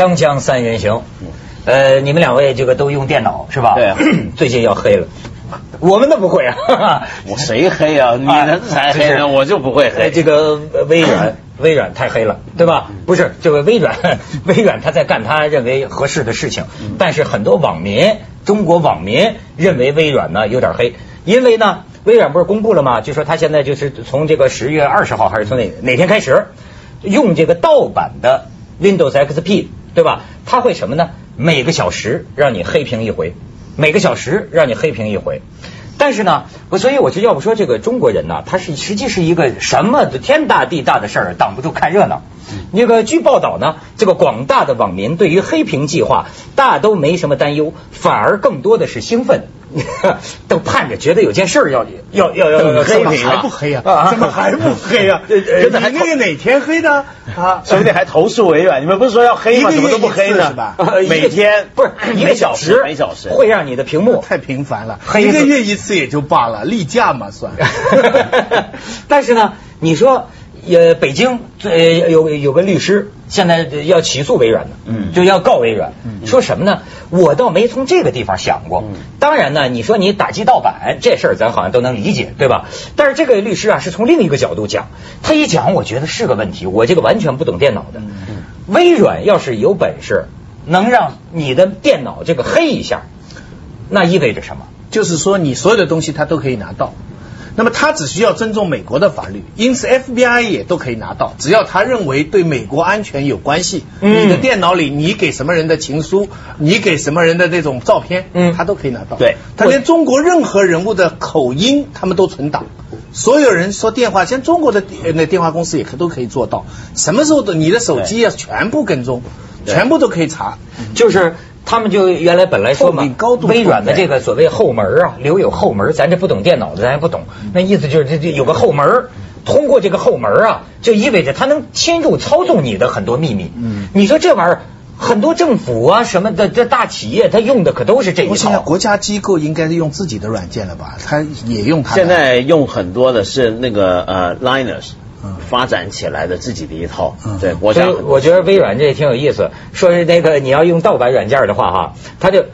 锵锵三人行，呃，你们两位这个都用电脑是吧？对啊 最近要黑了，我们都不会啊。我谁黑啊？你的才黑我就不会呃，黑。这个呃微软，微软太黑了，对吧？不是，这个微软，微软他在干他认为合适的事情，但是很多网民，中国网民认为微软呢有点黑，因为呢，微软不是公布了吗？就说他现在就是从这个十月二十号还是从哪哪天开始，用这个盗版的 Windows XP，对吧？他会什么呢？每个小时让你黑屏一回，每个小时让你黑屏一回。但是呢，我所以我就要不说这个中国人呢，他是实际是一个什么天大地大的事儿，挡不住看热闹。那个据报道呢，这个广大的网民对于黑屏计划大都没什么担忧，反而更多的是兴奋，都盼着觉得有件事儿要要要要要怎么黑屏还不黑啊？怎么还不黑啊？呃呃你那个哪天黑的啊？说不定还投诉委婉。你们不是说要黑吗？怎么都不黑呢？是吧呃每天不是一个每小时，每小时会让你的屏幕太频繁了，一个月一次也就罢了，例假嘛算。但是呢，你说，呃，北京呃有有个律师现在要起诉微软呢，嗯就要告微软，说什么呢？我倒没从这个地方想过。嗯当然呢，你说你打击盗版这事儿，咱好像都能理解，对吧？但是这个律师啊，是从另一个角度讲，他一讲，我觉得是个问题。我这个完全不懂电脑的，微软要是有本事能让你的电脑这个黑一下，那意味着什么？就是说你所有的东西他都可以拿到。那么他只需要尊重美国的法律，因此 FBI 也都可以拿到，只要他认为对美国安全有关系。嗯你的电脑里你给什么人的情书，你给什么人的那种照片，嗯他都可以拿到。对他连中国任何人物的口音他们都存档，所有人说电话，像中国的呃那电话公司也可都可以做到，什么时候的你的手机啊全部跟踪，全部都可以查。就是他们就原来本来说嘛高，度微软的这个所谓后门啊，留有后门，咱这不懂电脑的咱也不懂，那意思就是这这有个后门。通过这个后门啊，就意味着他能侵入操纵你的很多秘密。嗯你说这玩意儿，很多政府啊什么的这大企业，他用的可都是这一我现在。国家机构应该是用自己的软件了吧？他也用它。现在用很多的是那个呃 Linux 嗯发展起来的自己的一套。嗯，对国所以家很多。我觉得微软这也挺有意思，说是那个你要用盗版软件的话哈，它就呃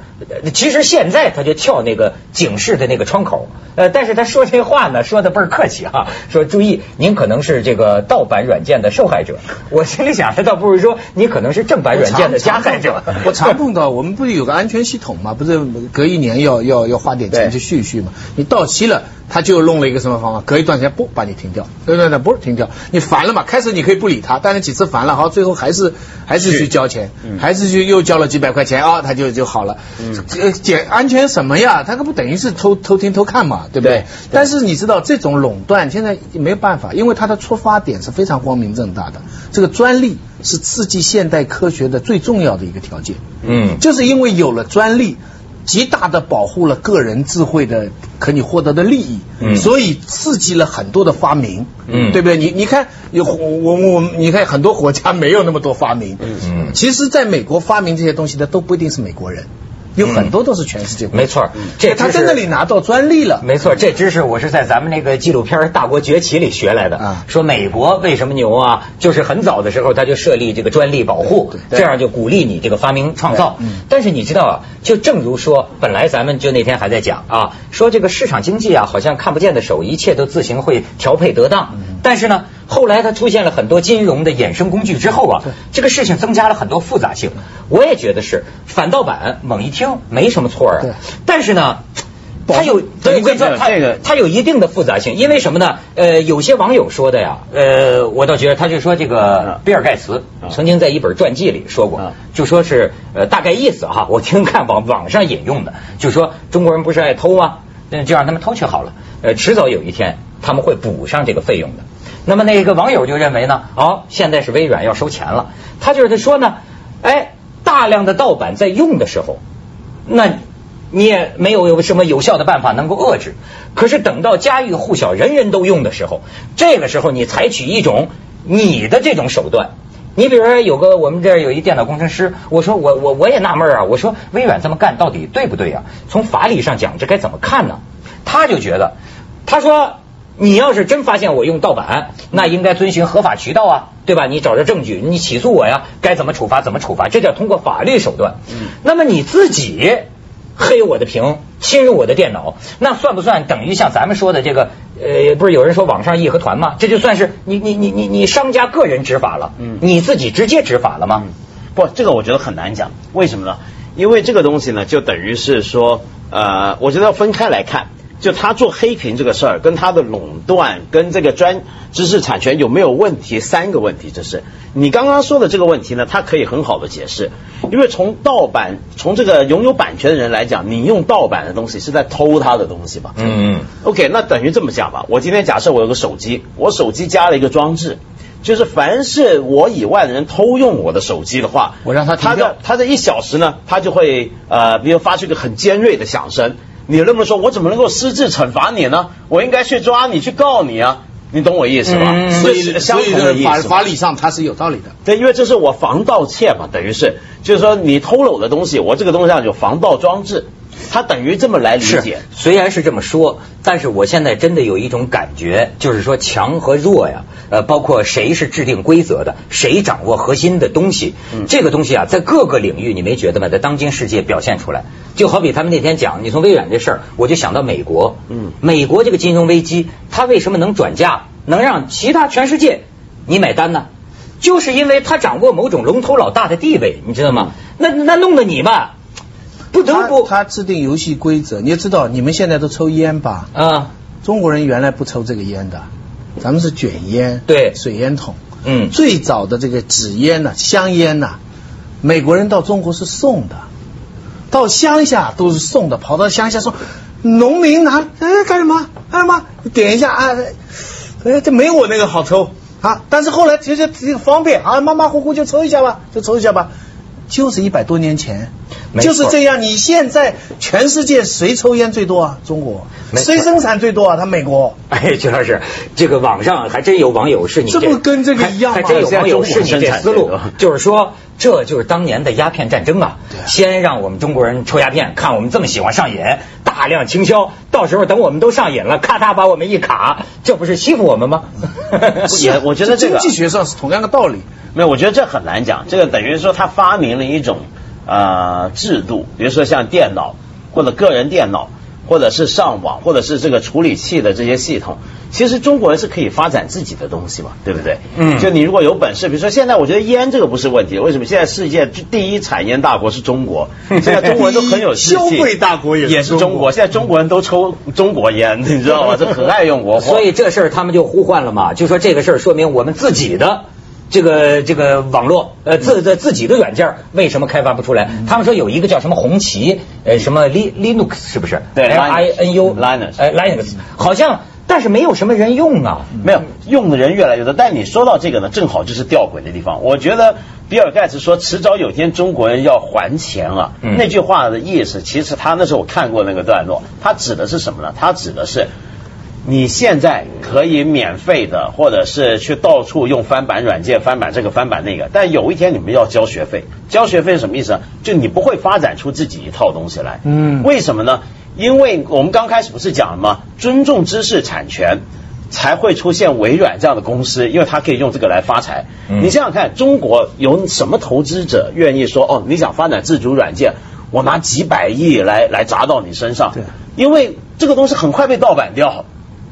其实现在他就跳那个警示的那个窗口，呃，但是他说这话呢说的倍儿客气哈，说注意您可能是这个盗版软件的受害者，我心里想他倒不如说你可能是正版软件的加害者。我常碰到，我们不是有个安全系统嘛？不是隔一年要要要花点钱去续一续嘛？你到期了，他就弄了一个什么方法？隔一段时间不把你停掉，对对对，不是停掉，你烦了嘛？开始你可以不理他，但是几次烦了，好，最后还是还是去交钱，嗯还是去又交了几百块钱啊，他就就好了。这个检安全什么呀？他可不等于是偷偷听偷看嘛，对不对？对但是你知道这种垄断现在没有办法，因为它的出发点是非常光明正大的。这个专利是刺激现代科学的最重要的一个条件。嗯，就是因为有了专利，极大的保护了个人智慧的可你获得的利益，嗯所以刺激了很多的发明，嗯对不对？你你看有我我你看很多国家没有那么多发明，嗯嗯其实在美国发明这些东西的都不一定是美国人，有很多都是全世界没错，这他在那里拿到专利了，没错，这知识我是在咱们那个纪录片《大国崛起》里学来的。啊说美国为什么牛啊？就是很早的时候他就设立这个专利保护，这样就鼓励你这个发明创造嗯。但是你知道啊，就正如说，本来咱们就那天还在讲啊，说这个市场经济啊，好像看不见的手，一切都自行会调配得当。嗯但是呢，后来它出现了很多金融的衍生工具之后啊，这个事情增加了很多复杂性。我也觉得是反盗版，猛一听没什么错啊。但是呢。它有，对，我跟你说，它它有一定的复杂性，因为什么呢？呃，有些网友说的呀，呃，我倒觉得他就说这个比尔盖茨嗯曾经在一本传记里说过嗯，就说是呃大概意思哈，我听看网网上引用的，就说中国人不是爱偷吗？那就让他们偷去好了，呃，迟早有一天他们会补上这个费用的。那么那个网友就认为呢，哦，现在是微软要收钱了，他就是说呢，哎，大量的盗版在用的时候，那你也没有什么有效的办法能够遏制。可是等到家喻户晓、人人都用的时候，这个时候你采取一种你的这种手段。你比如说有个我们这儿有一电脑工程师，我说我我我也纳闷啊，我说微软这么干到底对不对啊？从法理上讲，这该怎么看呢？他就觉得，他说你要是真发现我用盗版，那应该遵循合法渠道啊，对吧？你找着证据，你起诉我呀，该怎么处罚怎么处罚，这叫通过法律手段。嗯那么你自己黑我的屏，侵入我的电脑，那算不算等于像咱们说的这个？呃，不是有人说网上义和团吗？这就算是你你你你你商家个人执法了，嗯你自己直接执法了吗？不，这个我觉得很难讲，为什么呢？因为这个东西呢，就等于是说，呃，我觉得要分开来看。就他做黑屏这个事儿，跟他的垄断，跟这个专知识产权有没有问题，三个问题。这是你刚刚说的这个问题呢，它可以很好的解释，因为从盗版，从这个拥有版权的人来讲，你用盗版的东西是在偷他的东西吧？嗯嗯 OK，那等于这么讲吧。我今天假设我有个手机，我手机加了一个装置，就是凡是我以外的人偷用我的手机的话，我让他停他掉的他的一小时呢，他就会呃，比如发出一个很尖锐的响声。你那么说我怎么能够私自惩罚你呢？我应该去抓你，去告你啊！你懂我意思吧？嗯所以相所以同的意法。法理上它是有道理的。对，因为这是我防盗窃嘛，等于是，就是说你偷了我的东西，我这个东西上有防盗装置，它等于这么来理是解。，虽然是这么说，但是我现在真的有一种感觉，就是说强和弱呀，呃，包括谁是制定规则的，谁掌握核心的东西，嗯这个东西啊，在各个领域你没觉得吗？在当今世界表现出来，就好比他们那天讲，你从微软这事儿，我就想到美国，嗯美国这个金融危机，它为什么能转嫁，能让其他全世界你买单呢？就是因为他掌握某种龙头老大的地位，你知道吗？那那弄得你吧，不得他不他制定游戏规则，你也知道，你们现在都抽烟吧？啊。中国人原来不抽这个烟的，咱们是卷烟，对水烟筒。嗯最早的这个纸烟呐、香烟呐、美国人到中国是送的，到乡下都是送的，跑到乡下说，农民拿，哎干什么？干什么？点一下啊，哎这没我那个好抽啊。但是后来其实这个方便啊，马马虎虎就抽一下吧，就抽一下吧，就是一百多年前。就是这样，你现在全世界谁抽烟最多啊？中国。谁生产最多啊？他美国。哎，徐老师，这个网上还真有网友是你这不跟这个一样吗还还真有网友是你这思路就是说这就是当年的鸦片战争啊对啊，先让我们中国人抽鸦片，看我们这么喜欢上瘾，大量倾销，到时候等我们都上瘾了，咔嚓把我们一卡，这不是欺负我们吗？也我觉得这个经济学上是同样的道理。没有，我觉得这很难讲。这个等于说他发明了一种呃制度，比如说像电脑或者个人电脑，或者是上网，或者是这个处理器的这些系统。其实中国人是可以发展自己的东西嘛，对不对？嗯就你如果有本事，比如说现在我觉得烟这个不是问题，为什么？现在世界第一产烟大国是中国，现在中国人都很有志气。消费大国也是也是中国中国，现在中国人都抽中国烟，你知道吗？这很爱用国货。所以这事儿他们就呼唤了嘛，就说这个事儿说明我们自己的。这个这个网络呃自的自己的软件儿为什么开发不出来？他们说有一个叫什么红旗呃什么 Li Linux 是不是？对 L I N U Linux 呃 Linux 好像但是没有什么人用啊。没有用的人越来越多，但你说到这个呢，正好就是吊诡的地方。我觉得比尔盖茨说，迟早有天中国人要还钱啊。嗯那句话的意思，其实他那时候我看过那个段落，他指的是什么呢？他指的是。你现在可以免费的，或者是去到处用翻版软件翻版这个翻版那个，但有一天你们要交学费。交学费是什么意思呢？就你不会发展出自己一套东西来。嗯为什么呢？因为我们刚开始不是讲了吗？尊重知识产权。才会出现微软这样的公司，因为它可以用这个来发财。嗯你想想看，中国有什么投资者愿意说哦，你想发展自主软件，我拿几百亿来来砸到你身上？对，因为这个东西很快被盗版掉，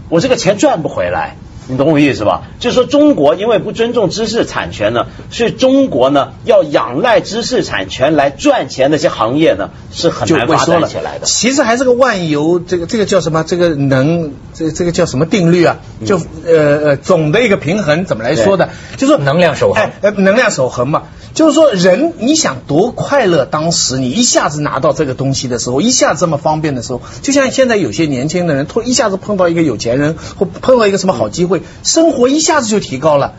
我这个钱赚不回来。你懂我意思吧？就是说，中国因为不尊重知识产权呢，所以中国呢要仰赖知识产权来赚钱，那些行业呢是很就难发会说了展起来的。其实还是个万有，这个这个叫什么？这个能，这这个叫什么定律啊？就呃呃总的一个平衡，怎么来说的？就说能量守恒哎呃，能量守恒嘛。就是说，人你想多快乐，当时你一下子拿到这个东西的时候，一下子这么方便的时候，就像现在有些年轻的人，突一下子碰到一个有钱人，或碰到一个什么好机会，生活一下子就提高了。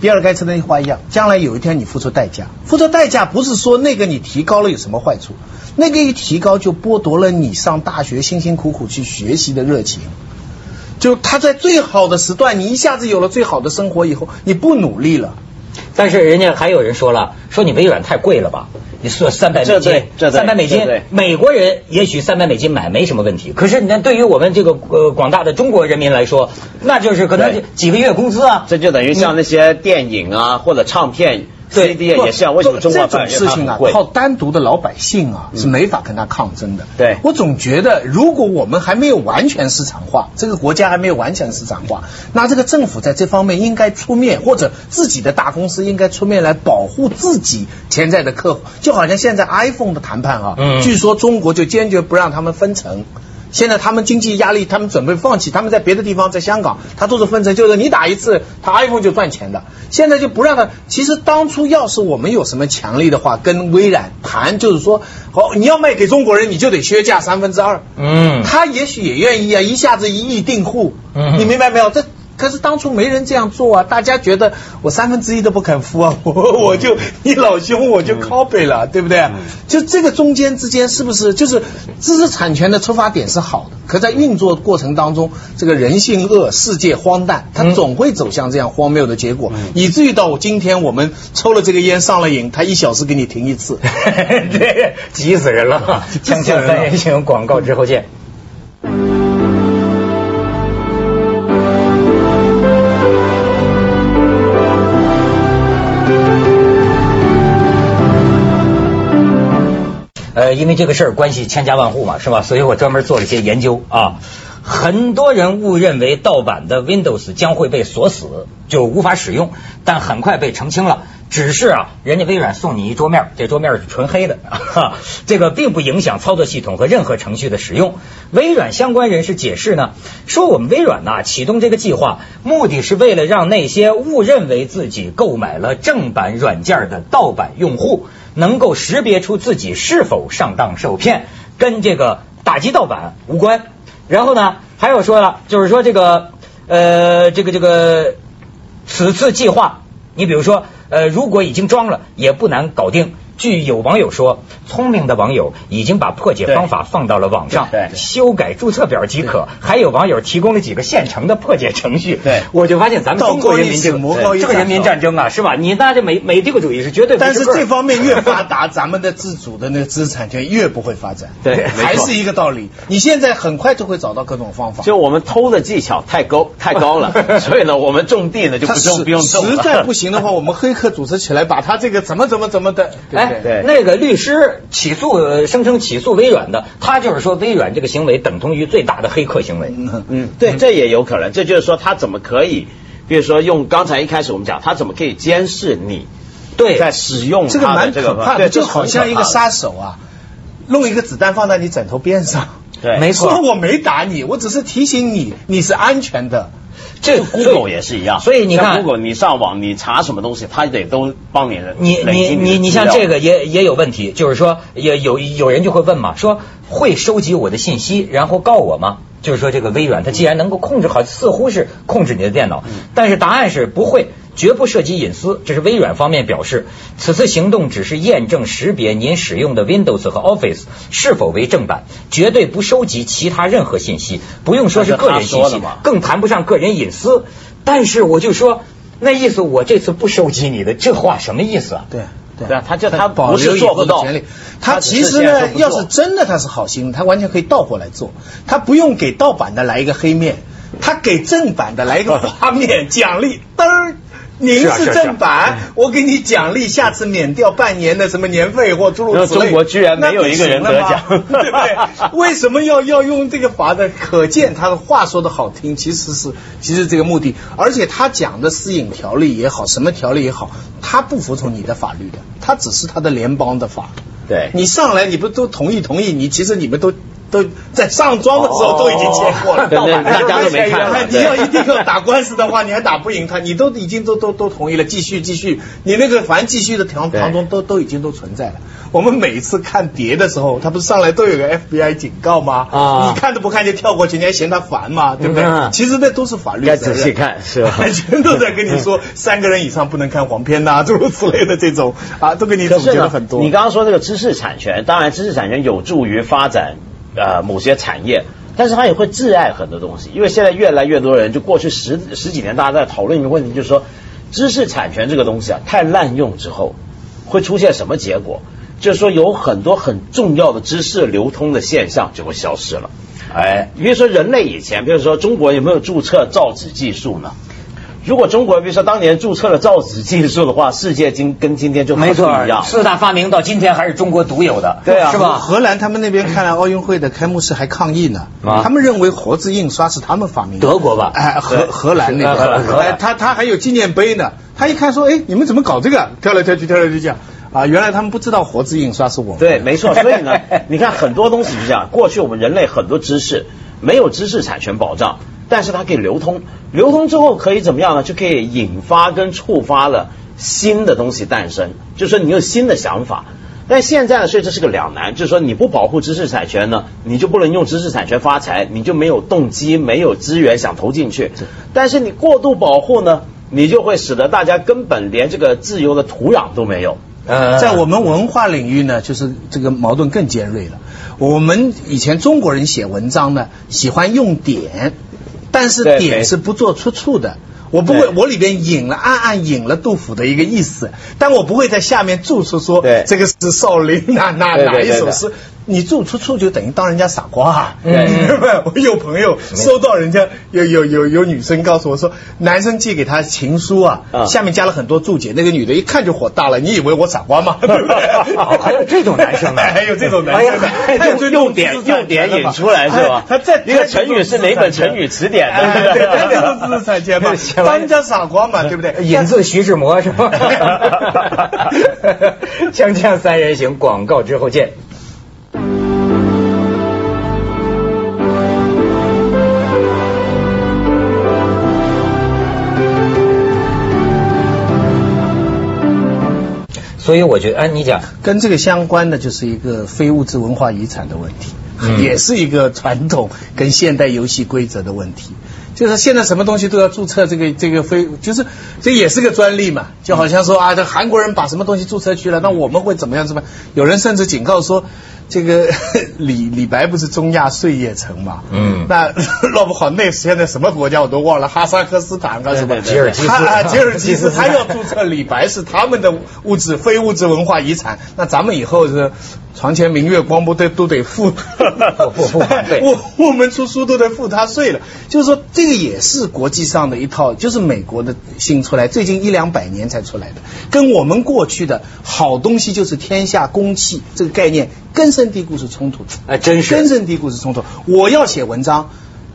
比尔盖茨那句话一样，将来有一天你付出代价，付出代价不是说那个你提高了有什么坏处，那个一提高就剥夺了你上大学辛辛苦苦去学习的热情。就他在最好的时段，你一下子有了最好的生活以后，你不努力了，但是人家还有人说了，说你微软太贵了吧？你说三百美金三百美金，美国人也许三百美金买没什么问题，可是你看对于我们这个呃广大的中国人民来说，那就是可能几个月工资啊。这就等于像那些电影啊或者唱片对 CD 啊也是啊，为什么中国这种事情啊，靠单独的老百姓啊是没法跟他抗争的。对我总觉得，如果我们还没有完全市场化，这个国家还没有完全市场化，那这个政府在这方面应该出面，或者自己的大公司应该出面来保护自己潜在的客户。就好像现在 iPhone 的谈判啊，嗯据说中国就坚决不让他们分成。现在他们经济压力，他们准备放弃。他们在别的地方，在香港，他都是分成，就是你打一次，他 iPhone 就赚钱的。现在就不让他。其实当初要是我们有什么强力的话，跟微软谈，就是说，好，你要卖给中国人，你就得削价三分之二。嗯他也许也愿意啊，一下子一亿订户，嗯你明白没有？这可是当初没人这样做啊，大家觉得我三分之一都不肯付啊，我 我就你老兄我就 copy 了，对不对？就这个中间之间是不是就是知识产权的出发点是好的，可在运作过程当中，这个人性恶，世界荒诞，它嗯总会走向这样荒谬的结果，以至于到我今天我们抽了这个烟上了瘾，他一小时给你停一次。对，急死人了！锵锵三人行，广告之后见。呃，因为这个事儿关系千家万户嘛，是吧？所以我专门做了一些研究啊。很多人误认为盗版的 Windows 将会被锁死，就无法使用，但很快被澄清了。只是啊，人家微软送你一桌面，这桌面是纯黑的，哈，这个并不影响操作系统和任何程序的使用。微软相关人士解释呢，说我们微软呐、启动这个计划，目的是为了让那些误认为自己购买了正版软件的盗版用户，能够识别出自己是否上当受骗，跟这个打击盗版无关。然后呢，还有说了，就是说这个呃，这个这个此次计划，你比如说呃，如果已经装了，也不难搞定。据有网友说，聪明的网友已经把破解方法放到了网上，对对修改注册表即可。还有网友提供了几个现成的破解程序。对我就发现咱们中国人民这个人民战争啊，是吧？你那这美美帝国主义是绝对不但是这方面越 发达，咱们的自主的那个知识产权越不会发展。对还是一个道理。你现在很快就会找到各种方法。就我们偷的技巧太高太高了，所以呢，我们种地呢就不种不用种了。实在不 行的话，我们黑客组织起来，把他这个怎么怎么怎么的，对不哎对？，对那个律师起诉呃声称起诉微软的，他就是说微软这个行为等同于最大的黑客行为。嗯，对，这也有可能。这就是说，他怎么可以，比如说用刚才一开始我们讲，他怎么可以监视你对，在使用这个这个蛮可怕的，对就好像一个。杀手啊，弄一个子弹放在你枕头边上。对没错说我没打你，我只是提醒你你是安全的。这就 Google 也是一样，所以你看像 Google 你上网你查什么东西，它得都帮你你你你你像这个也也有问题，就是说也有有人就会问嘛，说会收集我的信息然后告我吗？就是说这个微软它既然能够控制好，似乎是控制你的电脑，但是答案是不会，绝不涉及隐私。这是微软方面表示，此次行动只是验证识别您使用的 Windows 和 Office 是否为正版，绝对不收集其他任何信息，不用说是个人信息更谈不上个人隐私。但是我就说，那意思我这次不收集你的，这话什么意思啊？对对啊他叫他保不是留做不到权利。他其实呢，要是真的他是好心，他完全可以倒过来做，他不用给盗版的来一个黑面，他给正版的来一个花面奖励，嘚儿。您是正版，我给你奖励，下次免掉半年的什么年费或诸如此类。那中国居然没有一个人得奖 对不对？为什么要要用这个法的？可见他的话说的好听，其实是其实这个目的，而且他讲的私隐条例也好，什么条例也好，他不服从你的法律的，他只是他的联邦的法。对你上来你不都同意同意？你其实你们都都在上庄的时候都已经签过了，大家都没看你要一定要打官司的话，你还打不赢他，你都已经都都都同意了，继续继续，你那个凡继续的当对当中都都已经都存在了。我们每次看碟的时候，他不是上来都有个 FBI 警告吗？啊你看都不看就跳过去，你还嫌他烦吗？对不对？嗯其实那都是法律该责任仔细看是吧 全都在跟你说 三个人以上不能看黄片呐、诸如此类的这种啊，都给你总结了很多。你刚刚说这个知识产权，当然知识产权有助于发展呃某些产业，但是它也会挚爱很多东西，因为现在越来越多人，就过去十十几年大家在讨论一个问题，就是说知识产权这个东西啊，太滥用之后。会出现什么结果？就是说有很多很重要的知识流通的现象就会消失了。哎，比如说人类以前，比如说中国有没有注册造纸技术呢？如果中国比如说当年注册了造纸技术的话，世界今跟今天就没错一样，。四大发明到今天还是中国独有的，对啊是吧？荷兰他们那边看来奥运会的开幕式还抗议呢，啊他们认为活字印刷是他们发明的。德国吧哎，荷荷兰那 荷兰荷兰他他还有纪念碑呢。他一看说，哎，你们怎么搞这个？跳来跳去，跳来跳去啊！原来他们不知道活字印刷是我们。对，没错。所以呢，你看很多东西是这样。过去我们人类很多知识没有知识产权保障，但是它可以流通，流通之后可以怎么样呢？就可以引发跟触发了新的东西诞生，就是说你有新的想法。但现在呢，所以这是个两难，就是说你不保护知识产权呢，你就不能用知识产权发财，你就没有动机、没有资源想投进去。但是你过度保护呢，你就会使得大家根本连这个自由的土壤都没有。呃在我们文化领域呢，就是这个矛盾更尖锐了。我们以前中国人写文章呢，喜欢用典，但是点是不做出处的。我不会，我里边引了暗暗引了杜甫的一个意思，但我不会在下面注出说对这个是少林哪哪哪一首诗。你注出处就等于当人家傻瓜、啊，对对吧？我有朋友收到人家有有有有女生告诉我说，男生寄给她情书啊，啊下面加了很多注解，那个女的一看就火大了，你以为我傻瓜吗？对不对哦还有这种男生呢还 有这种男生呢哎呀 还有这种用点用点引出来是吧？他在一个成语是哪本成语词典哎的？对，他就是知识产权嘛，当人家傻瓜嘛，对不对？引自徐志摩是吧？锵锵三人行，广告之后见。所以我觉得，哎，你讲，跟这个相关的就是一个非物质文化遗产的问题，嗯也是一个传统跟现代游戏规则的问题。就是现在什么东西都要注册这个这个非，就是这也是个专利嘛，就好像说啊，这韩国人把什么东西注册去了，那我们会怎么样？怎么样？有人甚至警告说，这个 李李白不是中亚碎叶城嘛？嗯那闹不好那现在什么国家我都忘了，哈萨克斯坦啊什么？吉尔吉斯吉尔吉斯，他要注册李白是他们的物质非物质文化遗产，那咱们以后是床前明月光不都都得付，不不不我我们出书都得付他税了。就是说，这个也是国际上的一套，就是美国的新出来，最近一两百年才出来的，跟我们过去的好东西就是天下公器这个概念根深蒂固是冲突的。哎，真是根深蒂固是冲突。我要写文章，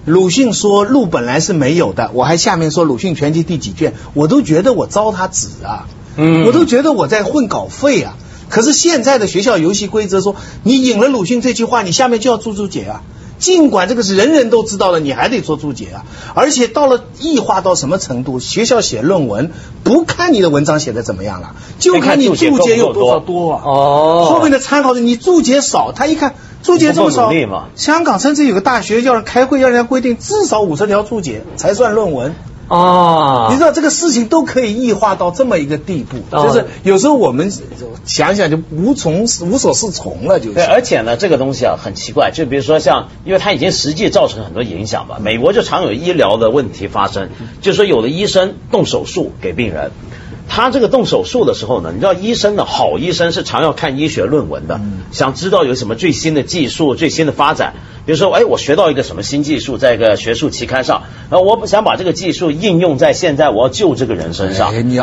鲁迅说路本来是没有的，我还下面说鲁迅全集第几卷，我都觉得我糟蹋纸啊，嗯我都觉得我在混稿费啊。可是现在的学校游戏规则说，你引了鲁迅这句话，你下面就要注注解啊。尽管这个是人人都知道了，你还得做注解啊！而且到了异化到什么程度？学校写论文不看你的文章写的怎么样了，就看你注解有多少多啊！哦后面的参考是你注解少，他一看注解这么少香港甚至有个大学要开会，要人家规定至少五十条注解才算论文。哦你知道这个事情都可以异化到这么一个地步，哦就是有时候我们想想就无从无所适从了，就是。对，而且呢，这个东西啊很奇怪，就比如说像，因为它已经实际造成很多影响吧。美国就常有医疗的问题发生，就是说有的医生动手术给病人，他这个动手术的时候呢，你知道医生呢，好医生是常要看医学论文的，想知道有什么最新的技术、最新的发展。比如说，哎，我学到一个什么新技术，在一个学术期刊上，然后我想把这个技术应用在现在我要救这个人身上。哎你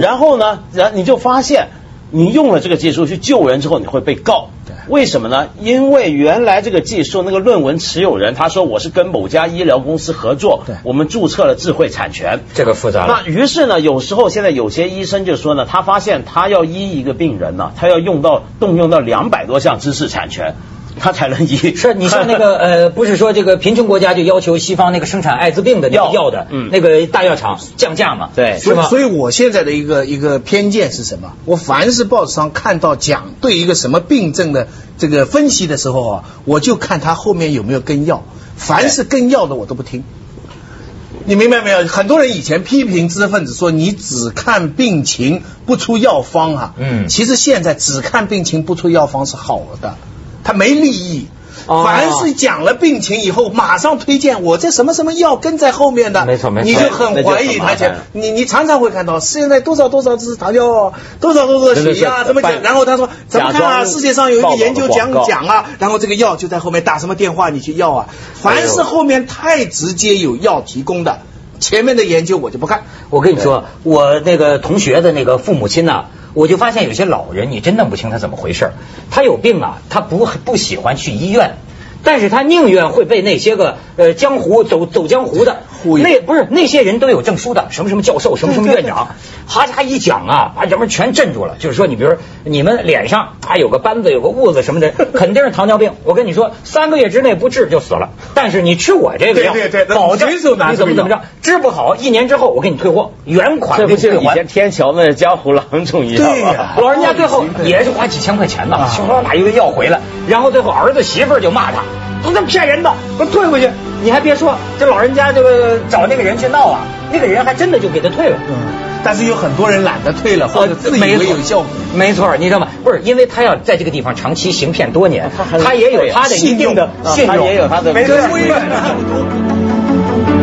然后呢，然你就发现，你用了这个技术去救人之后，你会被告。对为什么呢？因为原来这个技术那个论文持有人他说我是跟某家医疗公司合作对，我们注册了智慧产权。这个复杂了那。于是呢，有时候现在有些医生就说呢，他发现他要医一个病人呢，他要用到动用到两百多项知识产权，他才能医。是你像那个呃，不是说这个贫穷国家就要求西方那个生产艾滋病的药药的，嗯那个大药厂降价嘛，对是吧？所以，所以我现在的一个一个偏见是什么？我凡是报纸上看到讲对一个什么病症的这个分析的时候啊，我就看他后面有没有跟药。凡是跟药的我都不听。你明白没有？很多人以前批评知识分子说你只看病情不出药方啊，嗯其实现在只看病情不出药方是好的，他没利益。哦凡是讲了病情以后，马上推荐我这什么什么药跟在后面的，没错没错你就很怀疑他讲，你你常常会看到现在多少多少是糖尿，多少多少血压，怎么讲？然后他说怎么看啊？世界上有一个研究讲讲啊，然后这个药就在后面打什么电话你去要啊，凡是后面太直接有药提供的，前面的研究我就不看。我跟你说，我那个同学的那个父母亲呐、我就发现有些老人，你真弄不清他怎么回事他有病啊，他不不喜欢去医院，但是他宁愿会被那些个呃江湖走走江湖的那不是那些人都有证书的，什么什么教授，什么什么院长，哈家一讲啊，把人们全镇住了。就是说，你比如说你们脸上啊有个斑子，有个痦子什么的，肯定是糖尿病。我跟你说，三个月之内不治就死了。但是你吃我这个药，对对对保证你怎么怎么着，治不好，一年之后我给你退货，原款这不是以前。天桥那江湖郎中一样吗？对呀老人家最后也是花几千块钱呢，把一个药回来，然后最后儿子媳妇儿就骂他，说这骗人的，我退回去。你还别说，这老人家这个找那个人去闹啊，那个人还真的就给他退了。嗯，但是有很多人懒得退了，或者自以为有效果。没错，你知道吗？不是，因为他要在这个地方长期行骗多年他也有他的一定的信用他也有他的没错跟微软差不多。